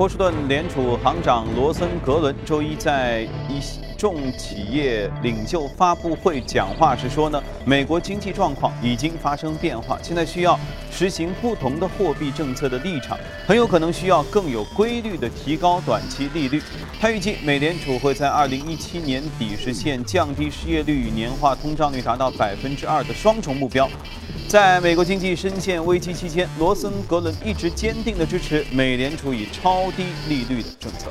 波士顿联储行长罗森格伦周一在一众企业领袖发布会讲话时说呢，美国经济状况已经发生变化，现在需要实行不同的货币政策的立场，很有可能需要更有规律的提高短期利率。他预计美联储会在二零一七年底实现降低失业率与年化通胀率达到百分之二的双重目标。在美国经济深陷危机期间，罗森格伦一直坚定地支持美联储以超低利率的政策。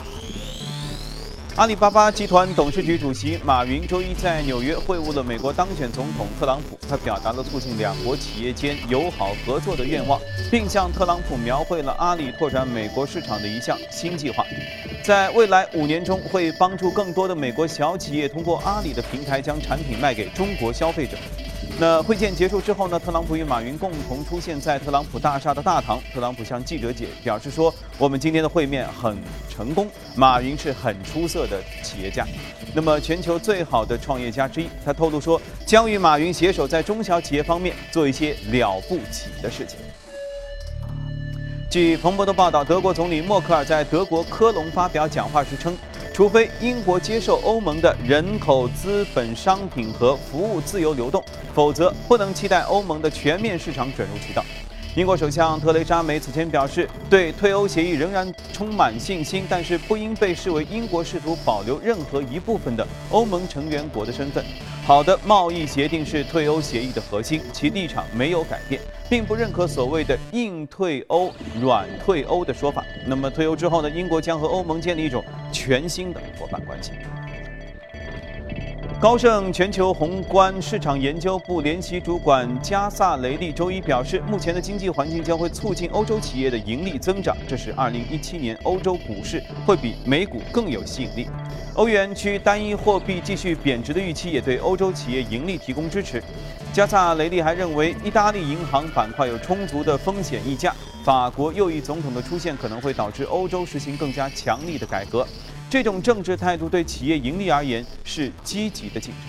阿里巴巴集团董事局主席马云周一在纽约会晤了美国当选总统特朗普，他表达了促进两国企业间友好合作的愿望，并向特朗普描绘了阿里拓展美国市场的一项新计划，在未来五年中会帮助更多的美国小企业通过阿里的平台将产品卖给中国消费者。那会见结束之后呢？特朗普与马云共同出现在特朗普大厦的大堂。特朗普向记者解表示说：“我们今天的会面很成功，马云是很出色的企业家，那么全球最好的创业家之一。”他透露说，将与马云携手在中小企业方面做一些了不起的事情。据彭博的报道，德国总理默克尔在德国科隆发表讲话时称。除非英国接受欧盟的人口、资本、商品和服务自由流动，否则不能期待欧盟的全面市场准入渠道。英国首相特蕾莎梅此前表示，对退欧协议仍然充满信心，但是不应被视为英国试图保留任何一部分的欧盟成员国的身份。好的贸易协定是退欧协议的核心，其立场没有改变，并不认可所谓的“硬退欧、软退欧”的说法。那么退欧之后呢？英国将和欧盟建立一种全新的伙伴关系。高盛全球宏观市场研究部联席主管加萨雷利周一表示，目前的经济环境将会促进欧洲企业的盈利增长，这是2017年欧洲股市会比美股更有吸引力。欧元区单一货币继续贬值的预期也对欧洲企业盈利提供支持。加萨雷利还认为，意大利银行板块有充足的风险溢价，法国右翼总统的出现可能会导致欧洲实行更加强力的改革。这种政治态度对企业盈利而言是积极的进展。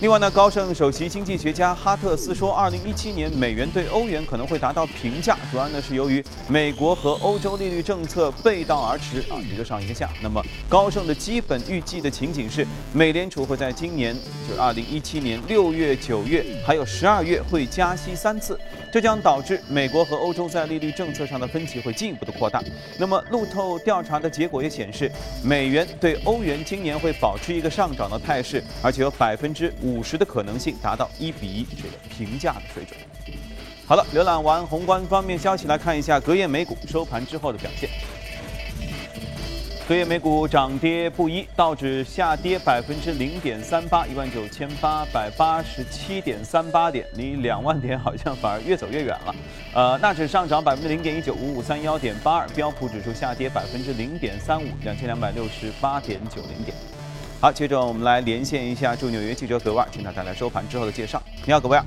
另外呢，高盛首席经济学家哈特斯说，二零一七年美元对欧元可能会达到平价，主要呢是由于美国和欧洲利率政策背道而驰啊，一个上一个下。那么高盛的基本预计的情景是，美联储会在今年就是二零一七年六月、九月还有十二月会加息三次，这将导致美国和欧洲在利率政策上的分歧会进一步的扩大。那么路透调查的结果也显示，美元对欧元今年会保持一个上涨的态势，而且有百分之五。十的可能性达到一比一这个平价的水准。好了，浏览完宏观方面消息，来看一下隔夜美股收盘之后的表现。隔夜美股涨跌不一，道指下跌百分之零点三八，一万九千八百八十七点三八点，离两万点好像反而越走越远了。呃，纳指上涨百分之零点一九，五五三幺点八二，标普指数下跌百分之零点三五，两千两百六十八点九零点。好，接着我们来连线一下驻纽约记者葛万，请他带来收盘之后的介绍。你好，葛万。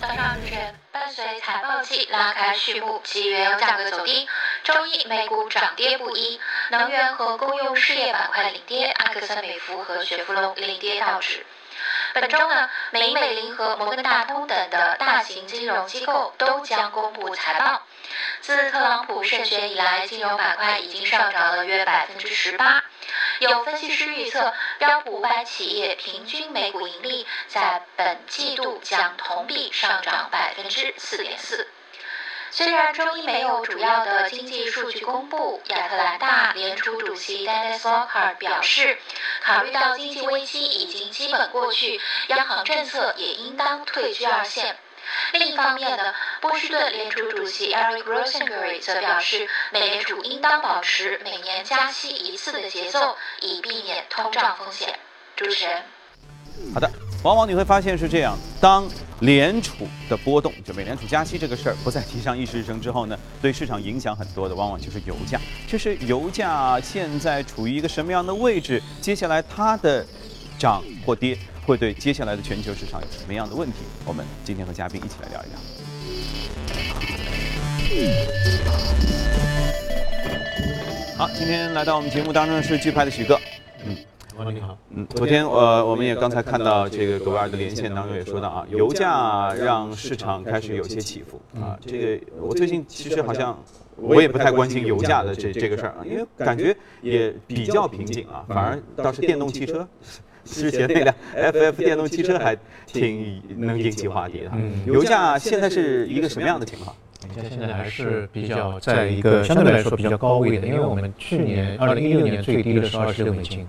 早上主持人，伴随财报季拉开序幕，其原油价格走低。周一美股涨跌不一，能源和公用事业板块领跌，埃克森美孚和雪佛龙领跌道指。本周呢，美美林和摩根大通等的大型金融机构都将公布财报。自特朗普胜选以来，金融板块已经上涨了约百分之十八。有分析师预测，标普五百企业平均每股盈利在本季度将同比上涨百分之四点四。虽然周一没有主要的经济数据公布，亚特兰大联储主席 Dennis Walker 表示，考虑到经济危机已经基本过去，央行政策也应当退居二线。另一方面呢，波士顿联储主席 Eric Rosenberg 则表示，美联储应当保持每年加息一次的节奏，以避免通胀风险。主持人，好的，往往你会发现是这样：当联储的波动，就美联储加息这个事儿不再提上议事日程之后呢，对市场影响很多的，往往就是油价。就是油价现在处于一个什么样的位置？接下来它的涨或跌？会对接下来的全球市场有什么样的问题？我们今天和嘉宾一起来聊一聊。好，今天来到我们节目当中的是巨派的许哥。好。嗯，昨天呃，我们也刚才看到这个格瓦尔的连线当中也说到啊，油价让市场开始有些起伏啊。这个我最近其实好像我也不太关心油价的这这个事儿啊，因为感觉也比较平静啊，反而倒是电动汽车，之前那辆 FF 电动汽 车还挺能引起话题的。油价现在是一个什么样的情况？油价现在还是比较在一个相对来说比较高位的，因为我们去年二零一六年最低的是二十六美金。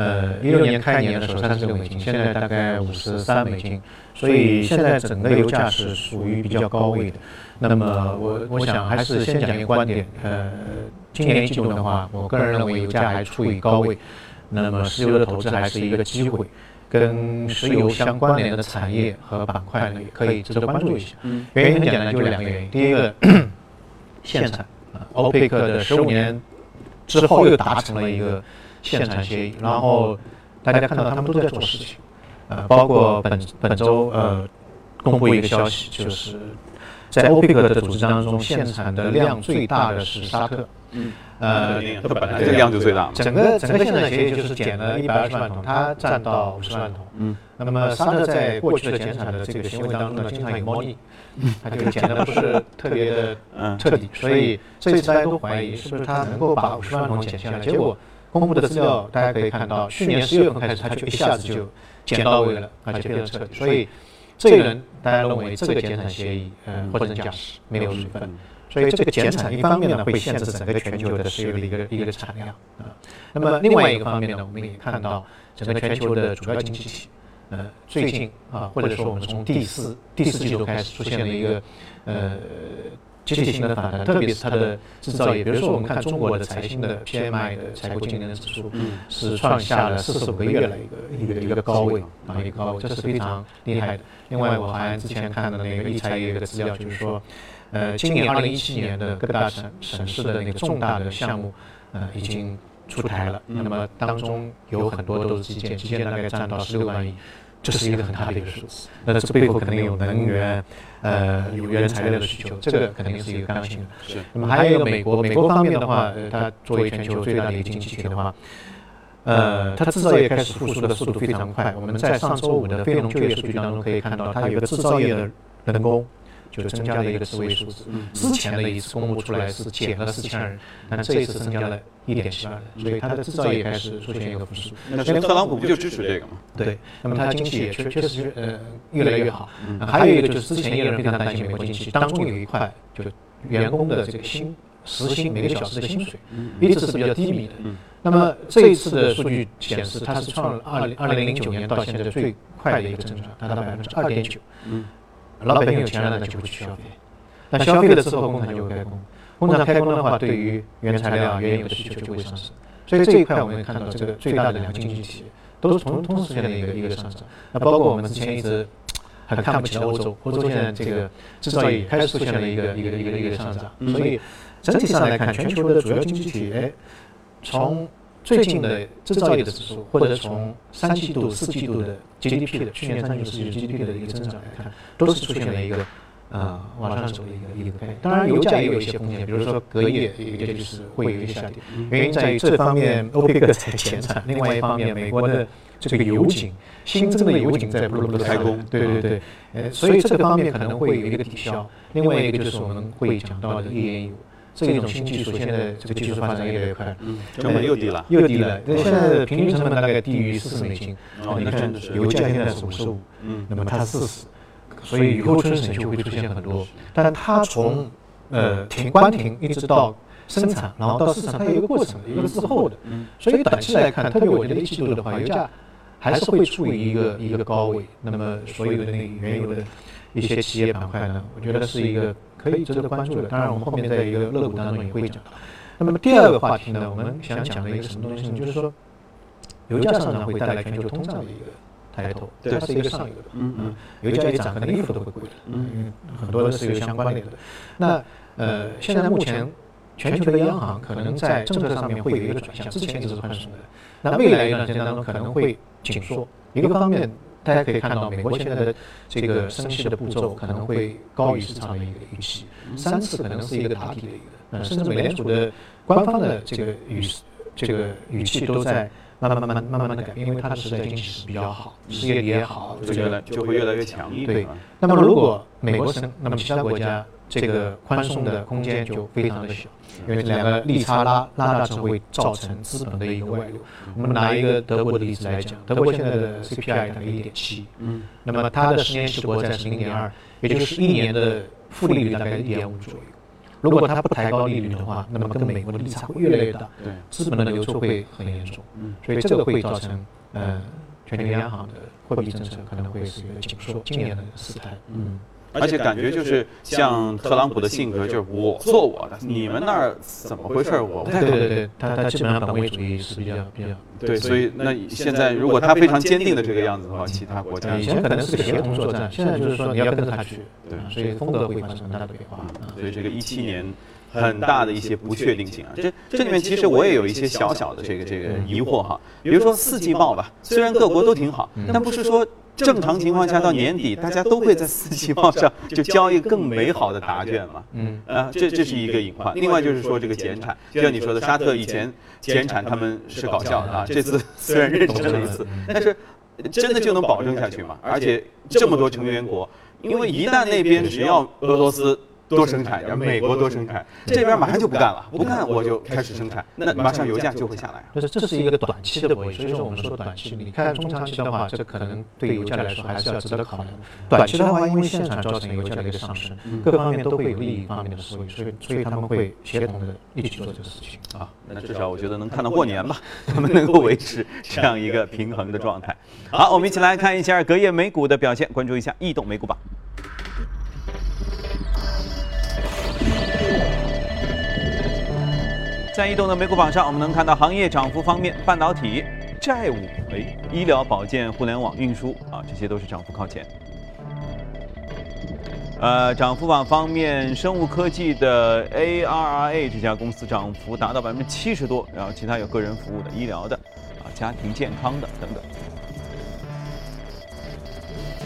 呃，一六年开年的时候三十六美金，现在大概五十三美金，所以现在整个油价是属于比较高位的。那么我我想还是先讲一个观点，呃，今年一季度的话，我个人认为油价还处于高位，那么石油的投资还是一个机会，跟石油相关联的产业和板块呢也可以值得关注一下。原因很简单，就两个原因，第一个，限产，欧佩克的十五年之后又达成了一个。限产协议，然后大家看到他们都在做事情，呃，包括本本周呃公布一个消息，就是在欧佩克的组织当中，现产的量最大的是沙特，嗯，呃，它本来这个量就最大，整个整个现场协议就是减了一百二十万桶，它占到五十万桶，嗯，那么沙特在过去的减产的这个行为当中呢，经常有猫腻，它就减的不是特别的彻底，所以这次大家都怀疑是不是它能够把五十万桶减下来，结果。公布的资料大家可以看到，去年十月份开始，它就一下子就减到位了，而且非常彻底。所以这一轮大家认为这个减产协议，嗯，货真价实，没有水分。所以这个减产一方面呢，会限制整个全球的石油的一个一个产量啊。那么另外一个方面呢，我们也看到整个全球的主要经济体，呃，最近啊，或者说我们从第四第四季度开始出现了一个呃。集体性的反弹，特别是它的制造业，比如说我们看中国的财新的 PMI 的采购经理人指数，是创下了四十五个月的一个一个一个高位啊，一个高位，这是非常厉害的。另外，我还之前看的那个一财一个资料，就是说，呃，今年二零一七年的各大省省市的那个重大的项目，呃，已经出台了。那么当中有很多都是基建，基建大概占到十六万亿。这是一个很大的一个数字，那这背后肯定有能源，呃，有原材料的需求，这个肯定是一个刚性的。是。那么还有一个美国，美国方面的话，呃，它作为全球最大的一个经济体的话，呃，它制造业开始复苏的速度非常快。我们在上周五的非农就业数据当中可以看到，它有一个制造业的人工。就增加了一个四位数字，之前的一次公布出来是减了四千人，但这一次增加了一点七万人，所以它的制造业开始出现一个复苏。那特朗普不就支持这个吗？对，那么它经济也确确实呃越来越好。还有一个就是之前也有人非常担心美国经济，当中有一块就是员工的这个薪时薪每个小时的薪水，一直是比较低迷的。那么这一次的数据显示，它是创了二零二零零九年到现在最快的一个增长，达到百分之二点九。老百姓有钱了，那就不去消费。那消费了之后，工厂就会开工。工厂开工的话，对于原材料、原油的需求就会上升。所以这一块我们看到，这个最大的两个经济体都是同同时实现的一个一个上涨。那包括我们之前一直很看不起的欧洲，欧洲现在这个制造业开始出现了一个一个一个一个上涨。所以整体上来看，全球的主要经济体，哎，从最近的制造业的指数，或者从三季度、四季度的 GDP 的去年三季度、四季度 GDP 的一个增长来看，都是出现了一个呃往上走的一个一个概念。当然，油价也有一些风险，比如说隔夜有些就是会有一些下跌。原因在于这方面欧佩克在减产，另外一方面美国的这个油井新增的油井在不不开工。对对对，呃，所以这个方面可能会有一个抵消。另外一个就是我们会讲到的页岩油。这种新技术现在这个技术发展越来越快，嗯，成本又低了，又低了。那现在的平均成本大概低于四十美金，哦，你看油价现在是五十五，嗯，那么它四十，所以雨后春笋就会出现很多。但它从呃停关停一直到生产，然后到市场，它有一个过程，一个滞后的。嗯，所以短期来看，特别我觉得一季度的话，油价还是会处于一个一个高位。那么所有的那个原油的一些企业板块呢，我觉得是一个。可以值得关注的，当然我们后面在一个乐股当中也会讲到。那么第二个话题呢，我们想讲的一个什么东西呢？就是说，油价上涨会带来全球通胀的一个抬头，它是一个上游的。嗯嗯，油价一涨，可能衣服都会贵的。嗯嗯，很多都是有相关联的。那呃，现在目前全球的央行可能在政策上面会有一个转向，之前只是宽松的，那未来一段时间当中可能会紧缩。一个方面。大家可以看到，美国现在的这个升息的步骤可能会高于市场的一个预期，三次可能是一个打底的一个，呃，甚至美联储的官方的这个语这个语气都在慢慢慢慢慢慢的改变，因为它的时代经济是比较好，失业率也好，就越来就会越来越强。对，那么如果美国升，那么其他国家这个宽松的空间就非常的小，因为两个利差拉拉大之后会造成资本的一个外流。我们拿一个德国的例子来讲，德国现在的 CPI 大概一点七，嗯，那么它的十年期国债是零点二，也就是一年的负利率大概一点五左右。如果它不抬高利率的话，那么跟美国的利差会越来越大，对，资本的流出会很严重，嗯，所以这个会造成呃全球央行的货币政策可能会是一个紧缩，今年的事态，嗯。而且感觉就是像特朗普的性格，就是我做我的，你们那儿怎么回事？我不太对对对，他他基本上本位主义是比较比较对，所以那现在如果他非常坚定的这个样子的话，其他国家以前可能是个协同作战，现在就是说你要跟着他去，对，所以风格会发生很大的变化。所以这个一七年很大的一些不确定性啊，这这里面其实我也有一些小小的这个这个疑惑哈，比如说四季报吧，虽然各国都挺好，但不是说。正常情况下，到年底大家都会在四季报上就交一个更美好的答卷嘛。嗯，啊，这这是一个隐患。另外就是说这个减产，就像你说的，沙特以前减产他们是搞笑的啊，这次虽然认真了一次，但是真的就能保证下去吗？而且这么多成员国，因为一旦那边只要俄罗斯。多生产，然后美国多生产，这边马上就不干了，不干我就开始生产，那马上油价就会下来。就是这是一个短期的博弈，所以说我们说短期，你看中长期的话，这可能对油价来说还是要值得考量。短期的话，因为现场造成油价的一个上升，各方面都会有利益方面的思维，所以所以他们会协同的一起做这个事情啊。那至少我觉得能看到过年吧，他们能够维持这样一个平衡的状态。好，我们一起来看一下隔夜美股的表现，关注一下异动美股榜。在移动的美股榜上，我们能看到行业涨幅方面，半导体、债务、哎，医疗保健、互联网、运输啊，这些都是涨幅靠前。呃，涨幅榜方面，生物科技的 ARRA 这家公司涨幅达到百分之七十多，然后其他有个人服务的、医疗的、啊家庭健康的等等。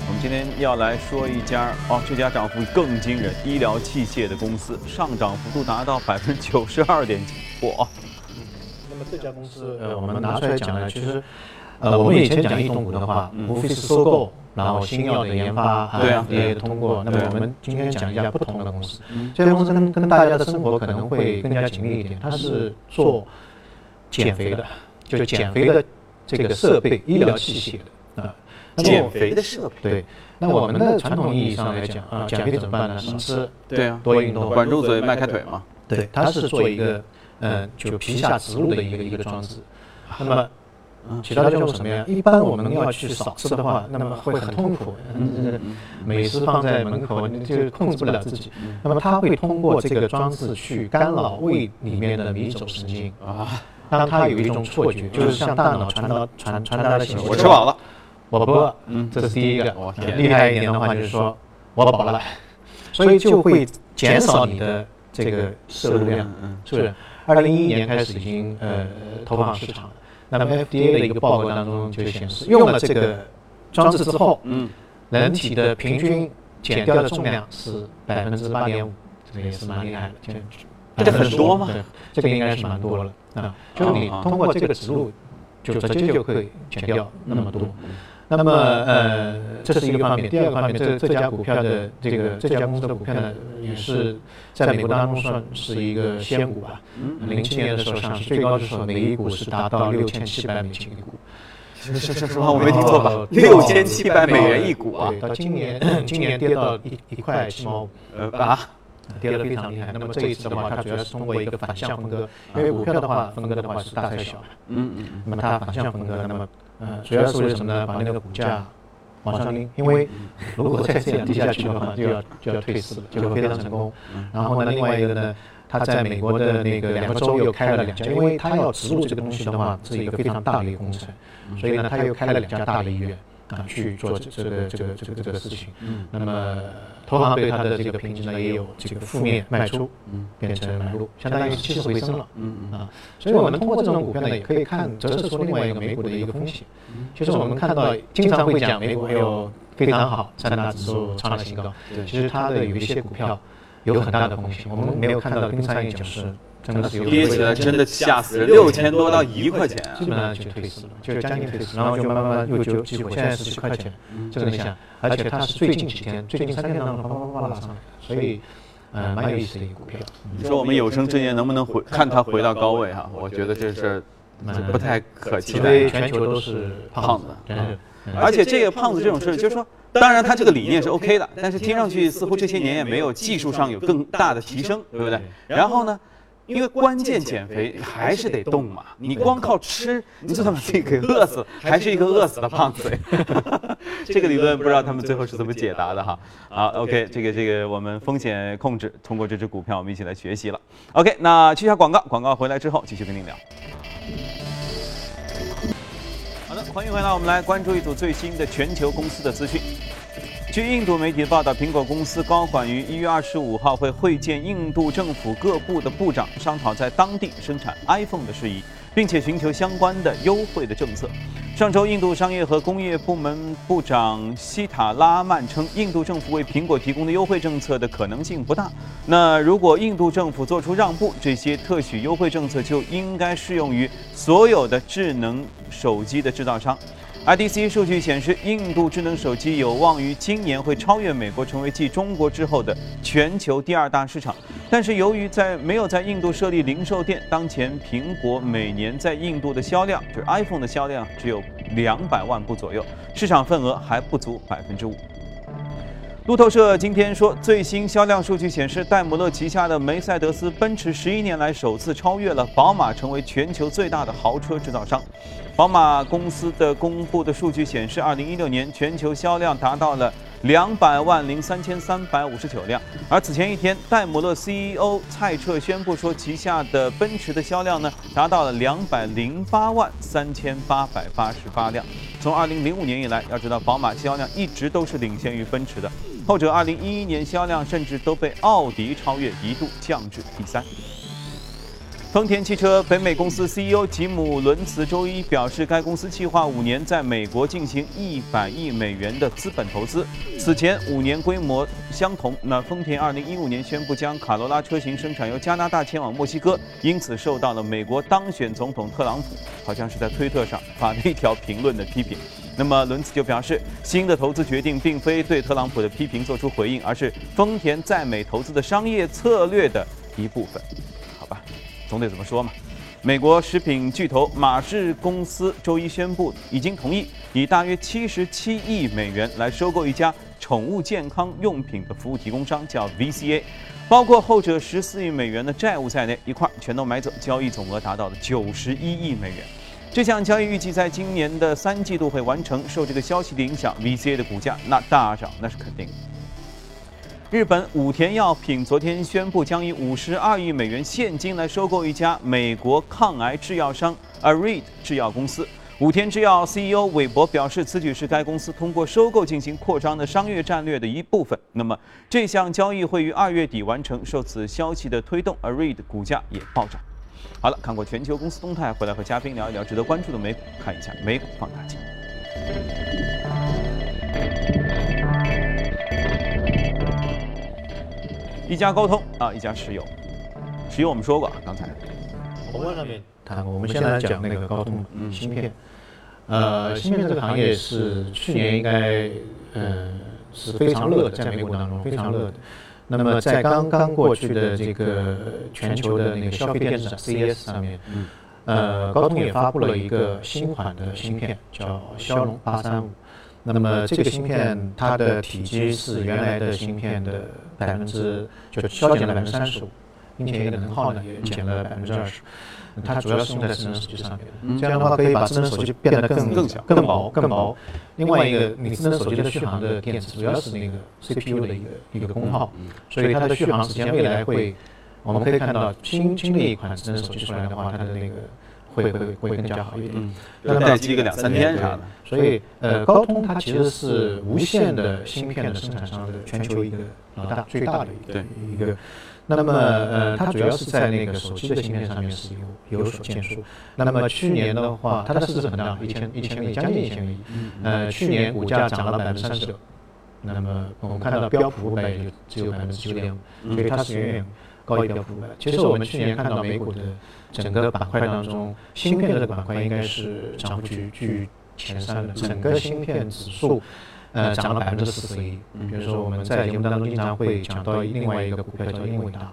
我们今天要来说一家哦，这家涨幅更惊人，医疗器械的公司上涨幅度达到百分之九十二点几，哇！嗯，那么这家公司呃，我们拿出来讲呢，其实呃，我们以前讲异动股的话，无非是收购，然后新药的研发对啊，也通过。那么我们今天讲一家不同的公司，这家公司跟跟大家的生活可能会更加紧密一点，它是做减肥的，就减肥的这个设备、医疗器械的啊。减肥的设备，对。那我们的传统意义上来讲啊，减肥怎么办呢？少吃，对啊，多运动，管住嘴，迈开腿嘛。对，它是做一个，嗯，就皮下植入的一个一个装置。那么，起到的叫做什么呀？一般我们要去少吃的话，那么会很痛苦。嗯美食放在门口，你就控制不了自己。那么它会通过这个装置去干扰胃里面的迷走神经啊，让它有一种错觉，就是向大脑传达传传达的信息。我吃饱了。我不饿，嗯，这是第一个。厉害一点的话就是说，我饱了，所以就会减少你的这个摄入量，是不是？二零一一年开始已经呃投放市场了。那么 FDA 的一个报告当中就显示，用了这个装置之后，嗯，人体的平均减掉的重量是百分之八点五，这个也是蛮厉害的。这很多吗？对，这个应该是蛮多了啊。就是你通过这个植入，就直接就可以减掉那么多。那么，呃，这是一个方面。第二个方面，这这家股票的这个这家公司的股票呢，也是在美国当中算是一个仙股吧。零七年的时候上市，最高的时候每一股是达到六千七百美金一股。是是是，实话我没听错吧？六千七百美元一股啊！到今年，今年跌到一一块七毛五，呃啊，跌得非常厉害。那么这一次的话，它主要是通过一个反向分割，因为股票的话分割的话是大拆小。嗯嗯。那么它反向分割，那么。呃，主要是为什么呢？把那个股价往上拎，因为如果再这样跌下去的话，就要就要退市了，就会非常成功。然后呢，另外一个呢，他在美国的那个两个州又开了两家，因为他要植入这个东西的话，是一个非常大的一个工程，所以呢，他又开了两家大的医院。啊，去做这这个这个这个这个事情。嗯，那么投行对它的这个评级呢，也有这个负面卖出，嗯，变成买入，相当于是起死回生了。嗯嗯啊，所以我们通过这种股票呢，也可以看折射出另外一个美股的一个风险。其实我们看到经常会讲美股还有非常好，三大指数创了新高。对，其实它的有一些股票有很大的风险，我们没有看到冰山一角是。真的是跌起来真的吓死人，六千多到一块钱，基本上就退市了，就将近退市，然后就慢慢慢又就激活，现在是七块钱，这个你想，而且它是最近几天，最近三天当中啪啪啪拉上来，所以，嗯，蛮有意思的一个股票。你说我们有生之年能不能回看它回到高位哈？我觉得这是不太可期待。因为全球都是胖子，而且这个胖子这种事，就是说，当然他这个理念是 OK 的，但是听上去似乎这些年也没有技术上有更大的提升，对不对？然后呢？因为关键减肥还是得动嘛，你光靠吃，你就算把自己给饿死，还是一个饿死的胖子。这个理论不知道他们最后是怎么解答的哈。好，OK，这个这个我们风险控制通过这只股票，我们一起来学习了。OK，那去下广告，广告回来之后继续跟您聊。好的，欢迎回来，我们来关注一组最新的全球公司的资讯。据印度媒体报道，苹果公司高管于一月二十五号会会见印度政府各部的部长，商讨在当地生产 iPhone 的事宜，并且寻求相关的优惠的政策。上周，印度商业和工业部门部长希塔拉曼称，印度政府为苹果提供的优惠政策的可能性不大。那如果印度政府做出让步，这些特许优惠政策就应该适用于所有的智能手机的制造商。IDC 数据显示，印度智能手机有望于今年会超越美国，成为继中国之后的全球第二大市场。但是，由于在没有在印度设立零售店，当前苹果每年在印度的销量，就是 iPhone 的销量只有两百万部左右，市场份额还不足百分之五。路透社今天说，最新销量数据显示，戴姆勒旗下的梅赛德斯奔驰十一年来首次超越了宝马，成为全球最大的豪车制造商。宝马公司的公布的数据显示，二零一六年全球销量达到了两百万零三千三百五十九辆。而此前一天，戴姆勒 CEO 蔡澈宣布说，旗下的奔驰的销量呢，达到了两百零八万三千八百八十八辆。从二零零五年以来，要知道宝马销量一直都是领先于奔驰的。后者2011年销量甚至都被奥迪超越，一度降至第三。丰田汽车北美公司 CEO 吉姆·伦茨周一表示，该公司计划五年在美国进行100亿美元的资本投资。此前五年规模相同。那丰田2015年宣布将卡罗拉车型生产由加拿大迁往墨西哥，因此受到了美国当选总统特朗普，好像是在推特上发了一条评论的批评。那么伦茨就表示，新的投资决定并非对特朗普的批评做出回应，而是丰田在美投资的商业策略的一部分。好吧，总得怎么说嘛？美国食品巨头马氏公司周一宣布，已经同意以大约七十七亿美元来收购一家宠物健康用品的服务提供商，叫 VCA，包括后者十四亿美元的债务在内，一块全都买走，交易总额达到了九十一亿美元。这项交易预计在今年的三季度会完成。受这个消息的影响，VCA 的股价那大涨，那是肯定。日本武田药品昨天宣布，将以五十二亿美元现金来收购一家美国抗癌制药商 Arid 制药公司。武田制药 CEO 韦伯表示，此举是该公司通过收购进行扩张的商业战略的一部分。那么，这项交易会于二月底完成。受此消息的推动，Arid 股价也暴涨。好了，看过全球公司动态，回来和嘉宾聊一聊值得关注的美股，看一下美股放大镜。一家高通啊，一家石油。石油我们说过啊，刚才我们上面谈过。我们先来讲那个高通芯片。呃，芯片这个行业是去年应该嗯是非常热的，在美股当中非常热的。那么在刚刚过去的这个全球的那个消费电子展 CES 上面，呃，高通也发布了一个新款的芯片，叫骁龙八三五。那么这个芯片它的体积是原来的芯片的百分之，就削减了百分之三十五，并且能耗呢也减了百分之二十。它主要是用在智能手机上面，这样的话可以把智能手机变得更更小、更薄、更薄。另外一个，你智能手机的续航的电池主要是那个 CPU 的一个一个功耗，所以它的续航时间未来会，我们可以看到新新的一款智能手机出来的话，它的那个会会会更加好一点，要待机个两三天啥的。所以呃，高通它其实是无线的芯片的生产商的全球一个老大最大的一个一个。那么，呃，它主要是在那个手机的芯片上面是有有所建树。那么去年的话，它的市值很大，一千一千个亿，将近一千个亿。呃，去年股价涨了百分之三十六。那么我们看到标普五百也就只有百分之九点五，所以它是远远高于标普五百。其实我们去年看到美股的整个板块当中，芯片这个板块应该是涨幅居居前三的，整个芯片指数。呃，涨了百分之四十一。比如说我们在节目当中经常会讲到另外一个股票叫英伟达，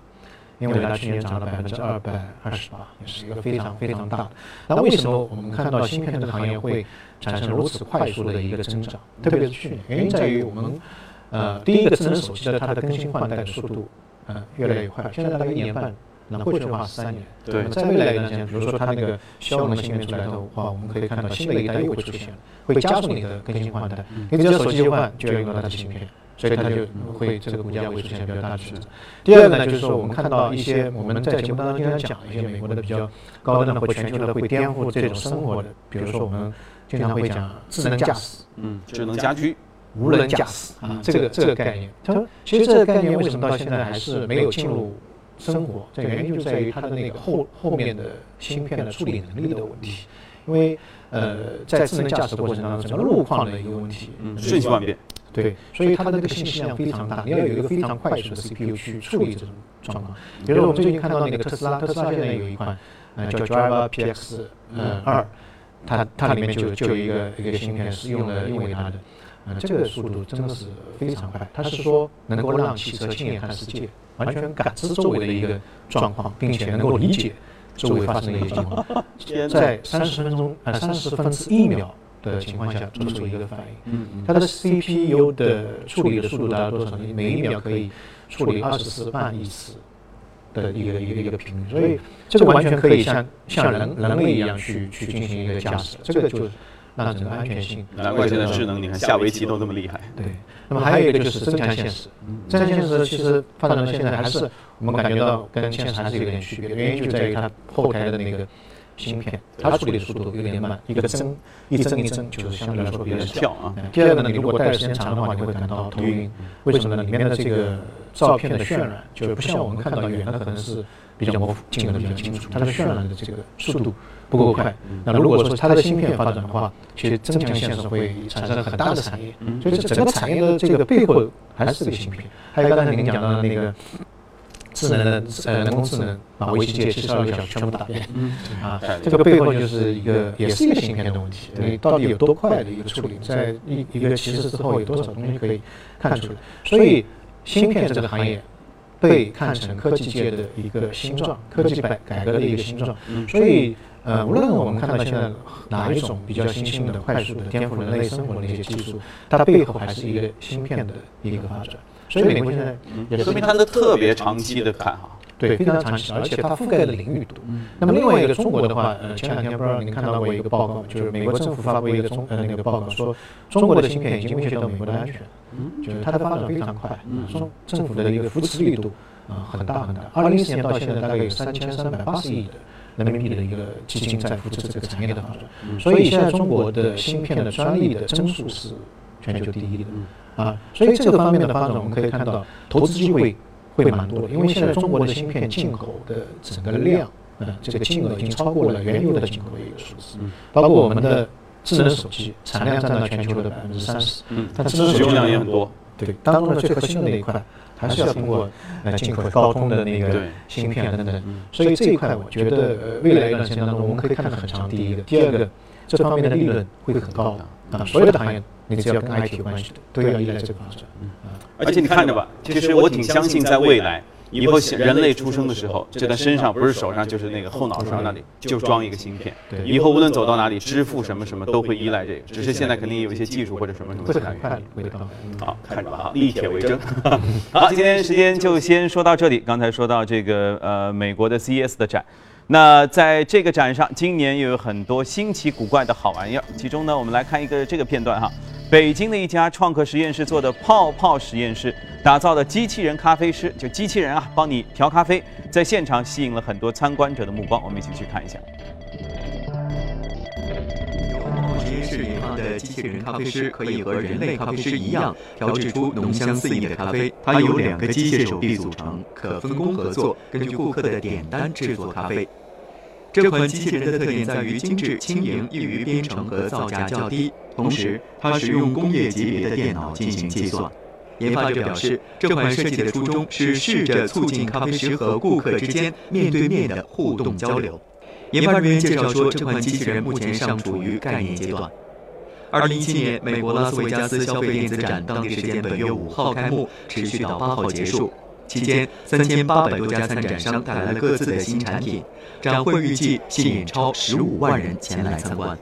英伟达去年涨了百分之二百二十八，也是一个非常非常大的。那为什么我们看到芯片这个行业会产生如此快速的一个增长？特别是去年，原因在于我们呃，第一个智能手机的它的更新换代的速度，呃，越来越快，现在大概一年半。那过去的话是三年，对。在未来一段时间，比如说它那个骁龙的芯片出来的话，我们可以看到新的一代又会出现，会加速你的更新换代。你只要手机一换，就要用到它的芯片，所以它就会这个股价会出现比较大的曲折。第二个呢，就是说我们看到一些我们在节目当中经常讲一些美国的比较高端的或全球的会颠覆这种生活的，比如说我们经常会讲智能驾驶，嗯，智能家居、无人驾驶啊，这个这个概念。他说，其实这个概念为什么到现在还是没有进入？生活，这原因就在于它的那个后后面的芯片的处理能力的问题，因为呃，在智能驾驶过程当中，整个路况的一个问题，瞬息万变，对，所以它的那个信息量非常大，你要有一个非常快速的 CPU 去处理这种状况。比如说我们最近看到那个特斯拉，特斯拉现在有一款呃叫 Driver PX 嗯二，它它里面就就有一个一个芯片是用了英伟达的。呃，这个速度真的是非常快。它是说能够让汽车亲眼看世界，完全感知周围的一个状况，并且能够理解周围发生的一些情况，在三十分钟呃三十分之一秒的情况下做出一个反应。嗯嗯。它的 CPU 的处理的速度达到多少？每一秒可以处理二十四万亿次的一个一个一个频率，所以这个完全可以像像人人类一样去去进行一个驾驶。这个就。那整个安全性，难怪现在智能，你看下围棋都那么厉害。对，那么还有一个就是增强现实。增强现实其实发展到现在还是我们感觉到跟现实还是有点区别，原因就在于它后台的那个芯片，它处理的速度有点慢，一个帧一帧一帧就是相对来说比较跳啊。第二个呢，你如果戴的时间长的话，你会感到头晕。为什么呢？里面的这个照片的渲染就不像我们看到远的可能是比较模糊，近的比较清楚，它的渲染的这个速度。不够快。那如果说它的芯片发展的话，其实增强现实会产生很大的产业。所以这整个产业的这个背后还是这个芯片。还有刚才您讲到的那个智能的呃人工智能，把围棋界七十二个小时全部打遍。啊，这个背后就是一个也是一个芯片的问题。对，到底有多快的一个处理，在一一个棋士之后有多少东西可以看出来？所以芯片这个行业被看成科技界的一个新状，科技改改革的一个新状。所以。呃，无论我们看到现在哪一种比较新兴的、快速的颠覆人类生活的一些技术，它背后还是一个芯片的一个发展。所以美国现在也说明它的特别长期的看哈。对，非常长期，而且它覆盖的领域多。那么另外一个中国的话，呃，前两天不知道您看到过一个报告，就是美国政府发布一个中呃那个报告说，中国的芯片已经威胁到美国的安全，就是它的发展非常快，中政府的一个扶持力度啊很大很大。二零一四年到现在大概有三千三百八十亿的。人民币的一个基金在扶持这个产业的发展，所以现在中国的芯片的专利的增速是全球第一的啊，所以这个方面的发展我们可以看到投资机会会蛮多的，因为现在中国的芯片进口的整个量，嗯，这个金额已经超过了原有的进口的一个数字，包括我们的智能手机产量占到全球的百分之三十，嗯，它智能使用量也很多，对，当中的最核心的那一块。还是要通过呃进口高通的那个芯片等等，所以这一块我觉得未来一段时间当中我们可以看到很长。第一个，第二个，这方面的利润会很高啊，所有的行业你只要跟 IT 有关系的都要依赖这个发展。而且你看着吧，其实我挺相信在未来。以后人类出生的时候，就在身上不是手上就是那个后脑勺那里就装一个芯片。对，以后无论走到哪里，支付什么什么都会依赖这个。只是现在肯定有一些技术或者什么什么。会很快，会到。好，看着吧，哈，立铁为证。好，今天时间就先说到这里。刚才说到这个呃美国的 CES 的展，那在这个展上，今年又有很多新奇古怪的好玩意儿。其中呢，我们来看一个这个片段哈。北京的一家创客实验室做的泡泡实验室，打造的机器人咖啡师，就机器人啊，帮你调咖啡，在现场吸引了很多参观者的目光。我们一起去看一下。泡泡实验室研发的机器人咖啡师，可以和人类咖啡师一样，调制出浓香四溢的咖啡。它由两个机械手臂组成，可分工合作，根据顾客的点单制作咖啡。这款机器人的特点在于精致、轻盈、易于编程和造价较低。同时，它使用工业级别的电脑进行计算。研发者表示，这款设计的初衷是试着促进咖啡师和顾客之间面对面的互动交流。研发人员介绍说，这款机器人目前尚处于概念阶段。二零一七年，美国拉斯维加斯消费电子展当地时间本月五号开幕，持续到八号结束。期间，三千八百多家参展商带来了各自的新产品，展会预计吸引超十五万人前来参观。